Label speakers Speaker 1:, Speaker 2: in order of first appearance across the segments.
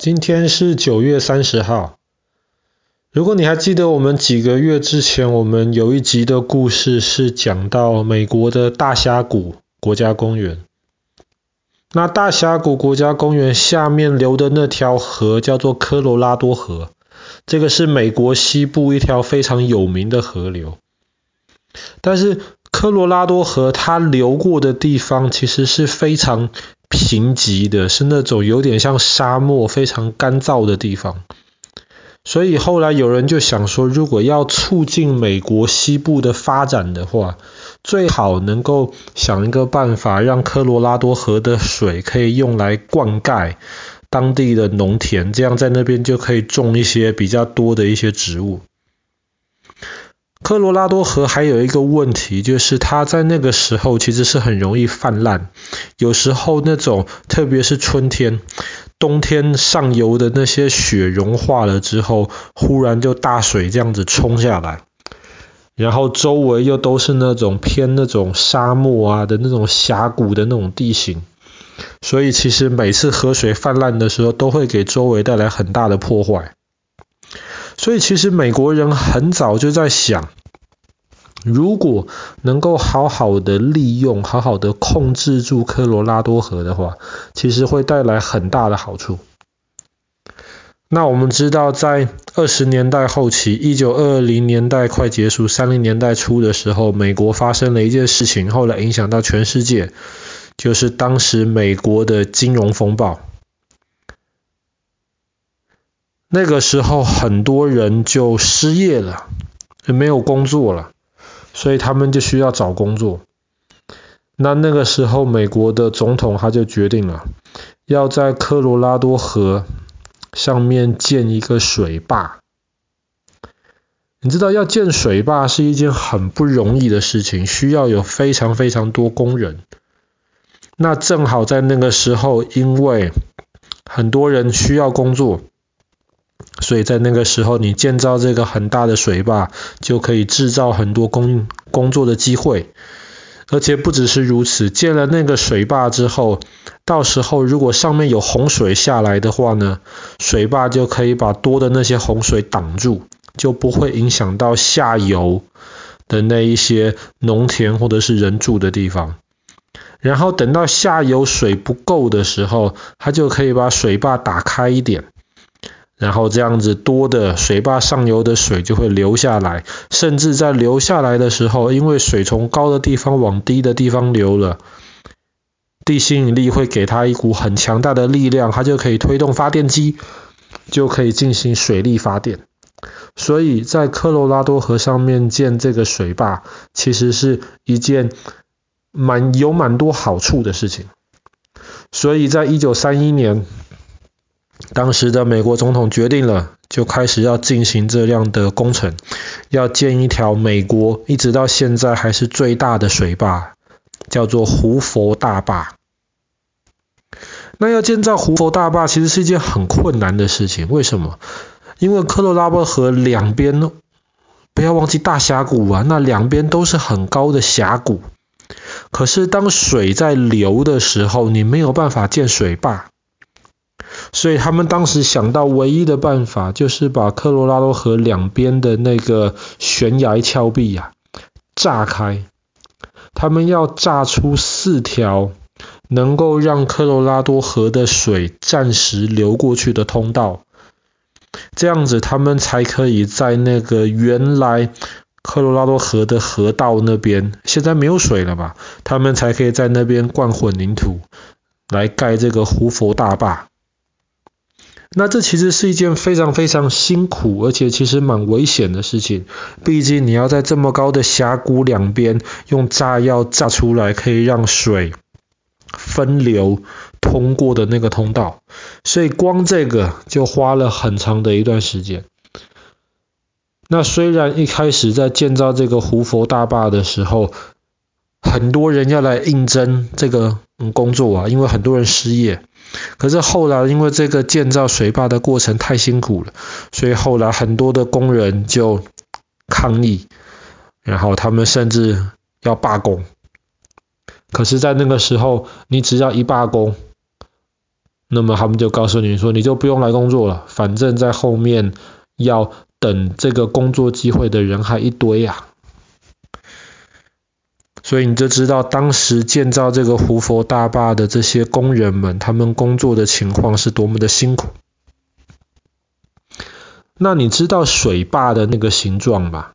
Speaker 1: 今天是九月三十号。如果你还记得我们几个月之前，我们有一集的故事是讲到美国的大峡谷国家公园。那大峡谷国家公园下面流的那条河叫做科罗拉多河，这个是美国西部一条非常有名的河流。但是科罗拉多河它流过的地方其实是非常贫瘠的，是那种有点像沙漠、非常干燥的地方。所以后来有人就想说，如果要促进美国西部的发展的话，最好能够想一个办法，让科罗拉多河的水可以用来灌溉当地的农田，这样在那边就可以种一些比较多的一些植物。科罗拉多河还有一个问题，就是它在那个时候其实是很容易泛滥，有时候那种特别是春天、冬天上游的那些雪融化了之后，忽然就大水这样子冲下来，然后周围又都是那种偏那种沙漠啊的那种峡谷的那种地形，所以其实每次河水泛滥的时候，都会给周围带来很大的破坏。所以其实美国人很早就在想，如果能够好好的利用、好好的控制住科罗拉多河的话，其实会带来很大的好处。那我们知道，在二十年代后期，一九二零年代快结束、三零年代初的时候，美国发生了一件事情，后来影响到全世界，就是当时美国的金融风暴。那个时候很多人就失业了，就没有工作了，所以他们就需要找工作。那那个时候美国的总统他就决定了，要在科罗拉多河上面建一个水坝。你知道要建水坝是一件很不容易的事情，需要有非常非常多工人。那正好在那个时候，因为很多人需要工作。所以在那个时候，你建造这个很大的水坝，就可以制造很多工工作的机会。而且不只是如此，建了那个水坝之后，到时候如果上面有洪水下来的话呢，水坝就可以把多的那些洪水挡住，就不会影响到下游的那一些农田或者是人住的地方。然后等到下游水不够的时候，它就可以把水坝打开一点。然后这样子多的水坝上游的水就会流下来，甚至在流下来的时候，因为水从高的地方往低的地方流了，地心引力会给它一股很强大的力量，它就可以推动发电机，就可以进行水力发电。所以在科罗拉多河上面建这个水坝，其实是一件蛮有蛮多好处的事情。所以在一九三一年。当时的美国总统决定了，就开始要进行这样的工程，要建一条美国一直到现在还是最大的水坝，叫做胡佛大坝。那要建造胡佛大坝其实是一件很困难的事情，为什么？因为科罗拉多河两边，不要忘记大峡谷啊，那两边都是很高的峡谷，可是当水在流的时候，你没有办法建水坝。所以他们当时想到唯一的办法，就是把科罗拉多河两边的那个悬崖峭壁呀、啊、炸开。他们要炸出四条能够让科罗拉多河的水暂时流过去的通道，这样子他们才可以在那个原来科罗拉多河的河道那边，现在没有水了吧？他们才可以在那边灌混凝土，来盖这个胡佛大坝。那这其实是一件非常非常辛苦，而且其实蛮危险的事情。毕竟你要在这么高的峡谷两边用炸药炸出来可以让水分流通过的那个通道，所以光这个就花了很长的一段时间。那虽然一开始在建造这个胡佛大坝的时候，很多人要来应征这个工作啊，因为很多人失业。可是后来，因为这个建造水坝的过程太辛苦了，所以后来很多的工人就抗议，然后他们甚至要罢工。可是，在那个时候，你只要一罢工，那么他们就告诉你说，你就不用来工作了，反正在后面要等这个工作机会的人还一堆啊。所以你就知道当时建造这个胡佛大坝的这些工人们，他们工作的情况是多么的辛苦。那你知道水坝的那个形状吗？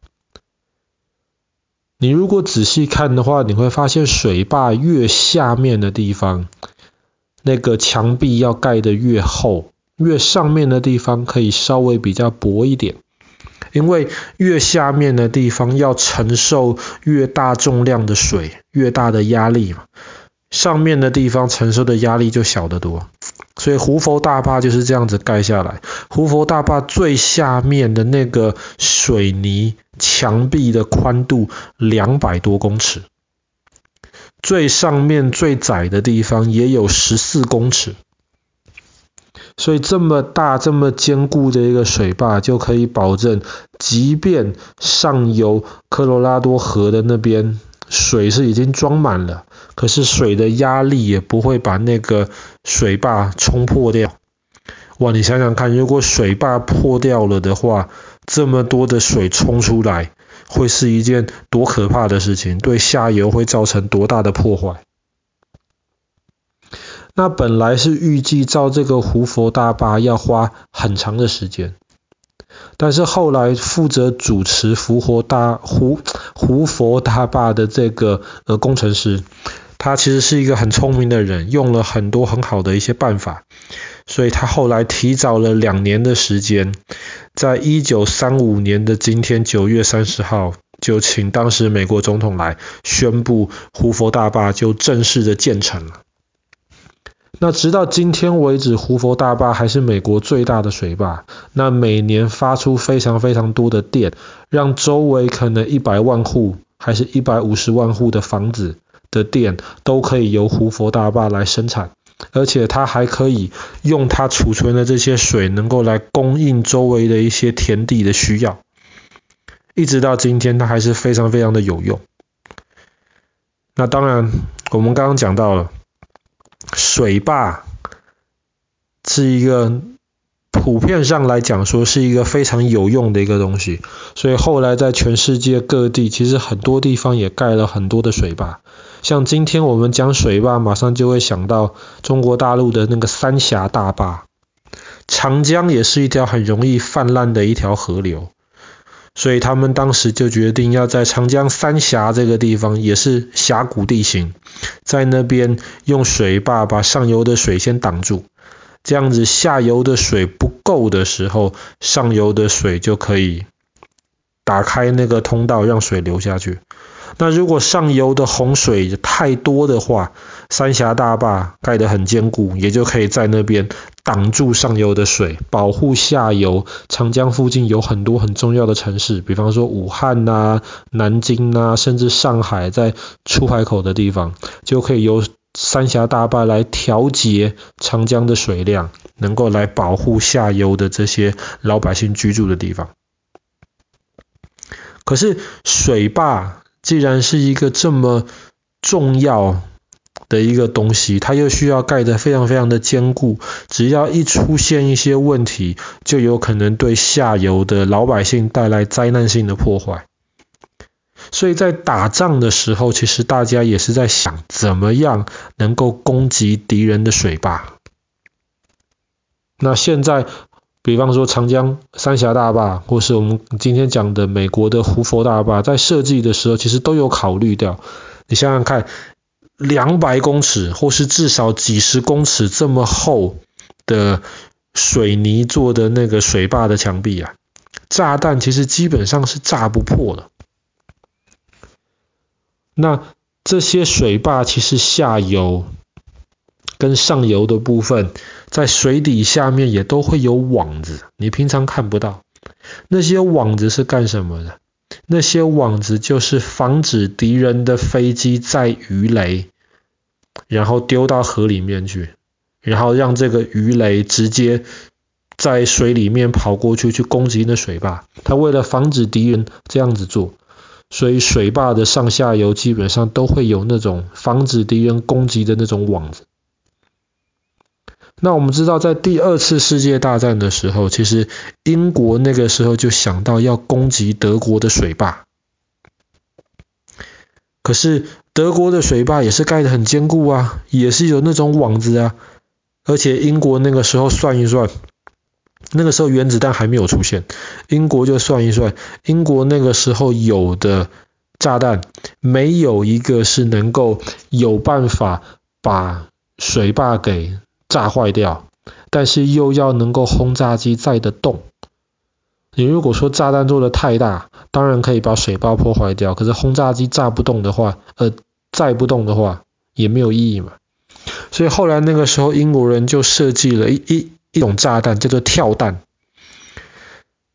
Speaker 1: 你如果仔细看的话，你会发现水坝越下面的地方，那个墙壁要盖得越厚，越上面的地方可以稍微比较薄一点。因为越下面的地方要承受越大重量的水，越大的压力嘛，上面的地方承受的压力就小得多。所以胡佛大坝就是这样子盖下来。胡佛大坝最下面的那个水泥墙壁的宽度两百多公尺，最上面最窄的地方也有十四公尺。所以这么大、这么坚固的一个水坝，就可以保证，即便上游科罗拉多河的那边水是已经装满了，可是水的压力也不会把那个水坝冲破掉。哇，你想想看，如果水坝破掉了的话，这么多的水冲出来，会是一件多可怕的事情，对下游会造成多大的破坏。那本来是预计造这个胡佛大坝要花很长的时间，但是后来负责主持胡佛大胡胡佛大坝的这个呃工程师，他其实是一个很聪明的人，用了很多很好的一些办法，所以他后来提早了两年的时间，在一九三五年的今天九月三十号，就请当时美国总统来宣布胡佛大坝就正式的建成了。那直到今天为止，胡佛大坝还是美国最大的水坝。那每年发出非常非常多的电，让周围可能一百万户，还是一百五十万户的房子的电，都可以由胡佛大坝来生产。而且它还可以用它储存的这些水，能够来供应周围的一些田地的需要。一直到今天，它还是非常非常的有用。那当然，我们刚刚讲到了。水坝是一个普遍上来讲说是一个非常有用的一个东西，所以后来在全世界各地，其实很多地方也盖了很多的水坝。像今天我们讲水坝，马上就会想到中国大陆的那个三峡大坝。长江也是一条很容易泛滥的一条河流。所以他们当时就决定要在长江三峡这个地方，也是峡谷地形，在那边用水坝把上游的水先挡住，这样子下游的水不够的时候，上游的水就可以打开那个通道，让水流下去。那如果上游的洪水太多的话，三峡大坝盖得很坚固，也就可以在那边挡住上游的水，保护下游。长江附近有很多很重要的城市，比方说武汉呐、南京呐、甚至上海在出海口的地方，就可以由三峡大坝来调节长江的水量，能够来保护下游的这些老百姓居住的地方。可是水坝。既然是一个这么重要的一个东西，它又需要盖得非常非常的坚固，只要一出现一些问题，就有可能对下游的老百姓带来灾难性的破坏。所以在打仗的时候，其实大家也是在想，怎么样能够攻击敌人的水坝。那现在。比方说长江三峡大坝，或是我们今天讲的美国的胡佛大坝，在设计的时候其实都有考虑掉。你想想看，两百公尺或是至少几十公尺这么厚的水泥做的那个水坝的墙壁啊，炸弹其实基本上是炸不破的。那这些水坝其实下游跟上游的部分。在水底下面也都会有网子，你平常看不到。那些网子是干什么的？那些网子就是防止敌人的飞机载鱼雷，然后丢到河里面去，然后让这个鱼雷直接在水里面跑过去去攻击那水坝。他为了防止敌人这样子做，所以水坝的上下游基本上都会有那种防止敌人攻击的那种网子。那我们知道，在第二次世界大战的时候，其实英国那个时候就想到要攻击德国的水坝。可是德国的水坝也是盖得很坚固啊，也是有那种网子啊。而且英国那个时候算一算，那个时候原子弹还没有出现，英国就算一算，英国那个时候有的炸弹，没有一个是能够有办法把水坝给炸坏掉，但是又要能够轰炸机载得动。你如果说炸弹做得太大，当然可以把水坝破坏掉，可是轰炸机炸不动的话，呃，载不动的话，也没有意义嘛。所以后来那个时候，英国人就设计了一一一种炸弹，叫做跳弹。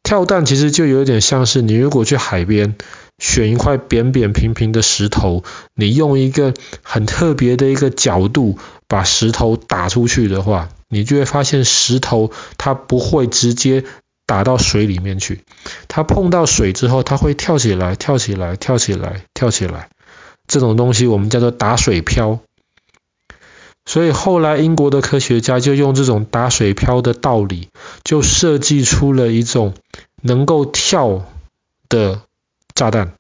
Speaker 1: 跳弹其实就有点像是你如果去海边选一块扁扁平平的石头，你用一个很特别的一个角度把石头打出去的话，你就会发现石头它不会直接。打到水里面去，它碰到水之后，它会跳起来，跳起来，跳起来，跳起来。这种东西我们叫做打水漂。所以后来英国的科学家就用这种打水漂的道理，就设计出了一种能够跳的炸弹。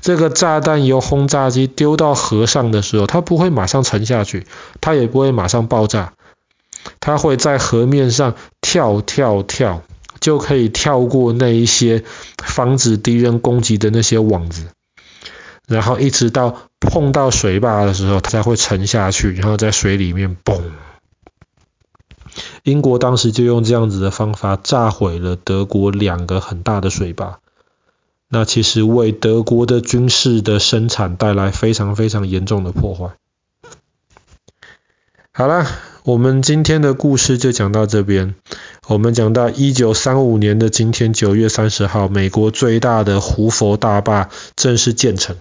Speaker 1: 这个炸弹由轰炸机丢到河上的时候，它不会马上沉下去，它也不会马上爆炸，它会在河面上跳跳跳。就可以跳过那一些防止敌人攻击的那些网子，然后一直到碰到水坝的时候，它才会沉下去，然后在水里面嘣。英国当时就用这样子的方法炸毁了德国两个很大的水坝，那其实为德国的军事的生产带来非常非常严重的破坏。好了，我们今天的故事就讲到这边。我们讲到一九三五年的今天，九月三十号，美国最大的胡佛大坝正式建成。